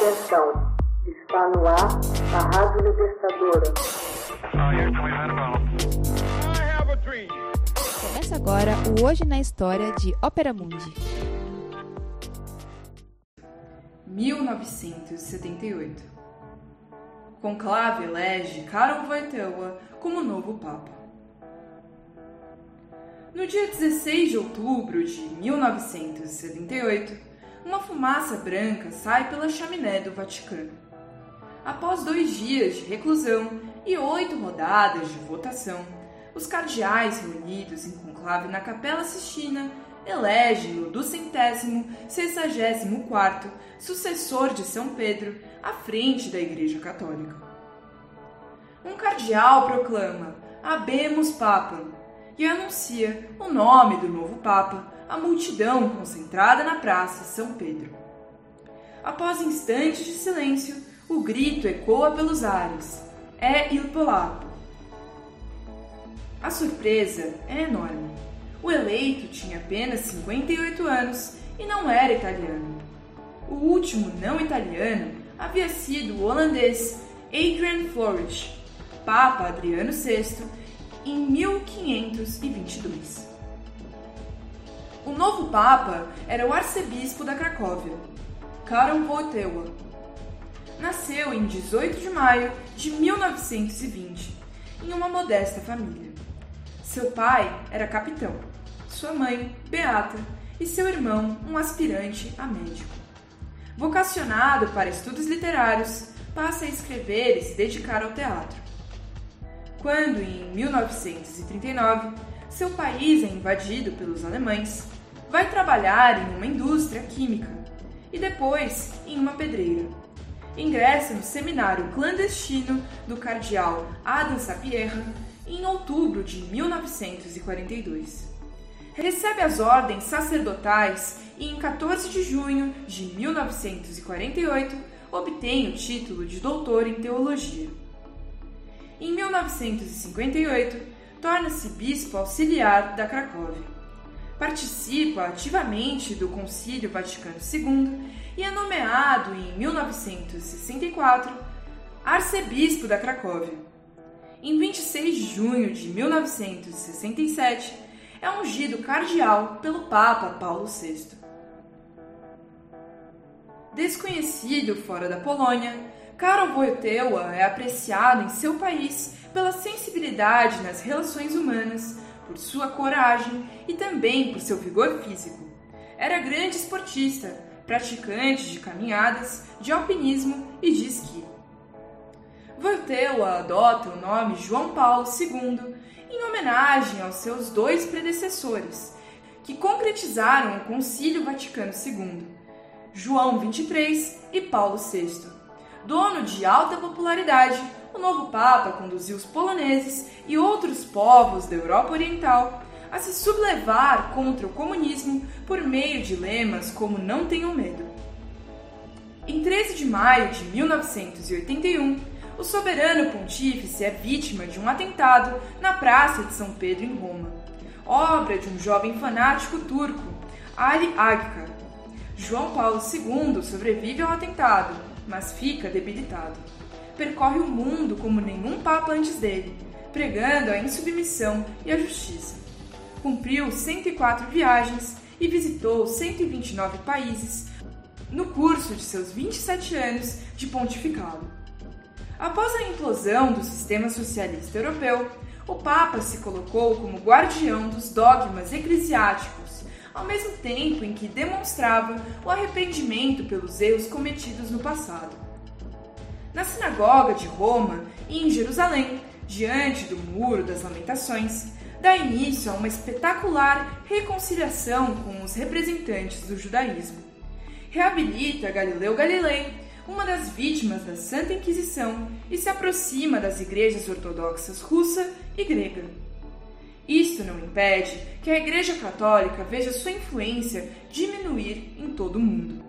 Atenção, está no ar a Rádio Libertadora. Começa agora o Hoje na História de Ópera Mundi. 1978 Conclave elege Karol Wojtyła como novo Papa. No dia 16 de outubro de 1978, uma fumaça branca sai pela chaminé do Vaticano. Após dois dias de reclusão e oito rodadas de votação, os cardeais reunidos em conclave na Capela Sistina elegem o duzentésimo sexagésimo quarto sucessor de São Pedro à frente da Igreja Católica. Um cardeal proclama Habemus Papam e anuncia o nome do novo Papa a multidão concentrada na Praça São Pedro. Após instantes de silêncio, o grito ecoa pelos ares: É il polaco. A surpresa é enorme. O eleito tinha apenas 58 anos e não era italiano. O último não italiano havia sido o holandês Adrian Flourish, Papa Adriano VI, em 1522. O novo Papa era o arcebispo da Cracóvia, Karol Wojtyła. Nasceu em 18 de maio de 1920, em uma modesta família. Seu pai era capitão, sua mãe, Beata, e seu irmão, um aspirante a médico. Vocacionado para estudos literários, passa a escrever e se dedicar ao teatro. Quando, em 1939, seu país é invadido pelos alemães, vai trabalhar em uma indústria química e depois em uma pedreira. Ingressa no seminário clandestino do cardeal Adam Sapieha em outubro de 1942. Recebe as ordens sacerdotais e em 14 de junho de 1948 obtém o título de doutor em teologia. Em 1958, torna-se bispo auxiliar da Cracóvia participa ativamente do Concílio Vaticano II e é nomeado em 1964 arcebispo da Cracóvia. Em 26 de junho de 1967, é ungido cardeal pelo Papa Paulo VI. Desconhecido fora da Polônia, Karol Wojtyła é apreciado em seu país pela sensibilidade nas relações humanas por sua coragem e também por seu vigor físico. Era grande esportista, praticante de caminhadas, de alpinismo e de esqui. Volteuva adota o nome João Paulo II em homenagem aos seus dois predecessores, que concretizaram o Concílio Vaticano II, João XXIII e Paulo VI. Dono de alta popularidade, o novo Papa conduziu os poloneses e outros povos da Europa Oriental a se sublevar contra o comunismo por meio de lemas como Não tenham medo. Em 13 de maio de 1981, o soberano pontífice é vítima de um atentado na Praça de São Pedro, em Roma, obra de um jovem fanático turco, Ali Agkar. João Paulo II sobrevive ao atentado, mas fica debilitado percorre o mundo como nenhum papa antes dele, pregando a insubmissão e a justiça. Cumpriu 104 viagens e visitou 129 países no curso de seus 27 anos de pontificado. Após a implosão do sistema socialista europeu, o Papa se colocou como guardião dos dogmas eclesiásticos, ao mesmo tempo em que demonstrava o arrependimento pelos erros cometidos no passado na sinagoga de Roma e em Jerusalém, diante do Muro das Lamentações, dá início a uma espetacular reconciliação com os representantes do judaísmo. Reabilita Galileu Galilei, uma das vítimas da Santa Inquisição, e se aproxima das igrejas ortodoxas russa e grega. Isto não impede que a Igreja Católica veja sua influência diminuir em todo o mundo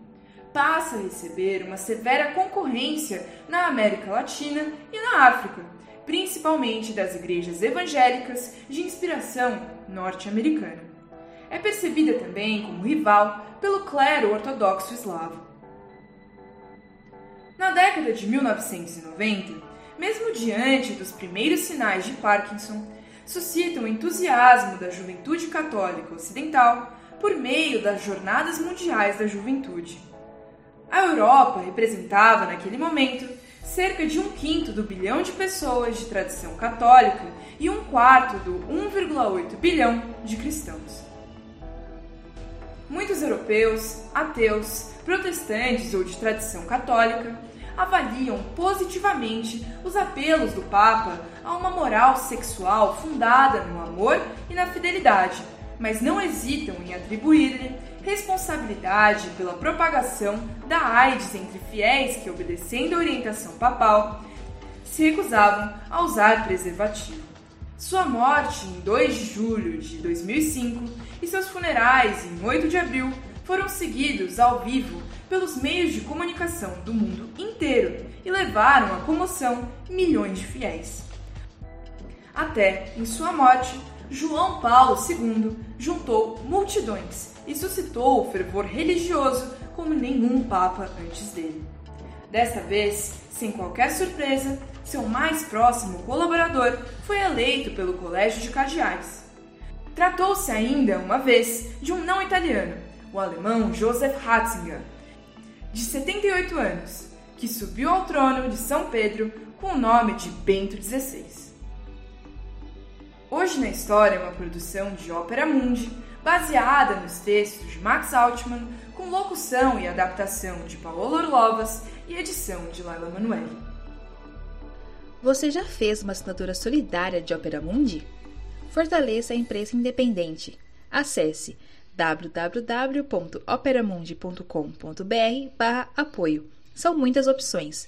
passa a receber uma severa concorrência na América Latina e na África, principalmente das igrejas evangélicas de inspiração norte-americana. É percebida também como rival pelo clero ortodoxo eslavo. Na década de 1990, mesmo diante dos primeiros sinais de Parkinson, suscitam o entusiasmo da juventude católica ocidental por meio das Jornadas Mundiais da Juventude. A Europa representava, naquele momento, cerca de um quinto do bilhão de pessoas de tradição católica e um quarto do 1,8 bilhão de cristãos. Muitos europeus, ateus, protestantes ou de tradição católica avaliam positivamente os apelos do Papa a uma moral sexual fundada no amor e na fidelidade, mas não hesitam em atribuir-lhe responsabilidade pela propagação da AIDS entre fiéis que, obedecendo a orientação papal, se recusavam a usar preservativo. Sua morte em 2 de julho de 2005 e seus funerais em 8 de abril foram seguidos ao vivo pelos meios de comunicação do mundo inteiro e levaram à comoção milhões de fiéis. Até em sua morte, João Paulo II juntou multidões e suscitou o fervor religioso como nenhum papa antes dele. Desta vez, sem qualquer surpresa, seu mais próximo colaborador foi eleito pelo Colégio de Cardeais. Tratou-se ainda, uma vez, de um não italiano, o alemão Joseph Ratzinger, de 78 anos, que subiu ao trono de São Pedro com o nome de Bento XVI. Hoje na História é uma produção de Ópera Mundi, baseada nos textos de Max Altman, com locução e adaptação de Paulo Orlovas e edição de Laila Manoeli. Você já fez uma assinatura solidária de Ópera Mundi? Fortaleça a imprensa independente. Acesse www.operamundi.com.br/apoio. São muitas opções.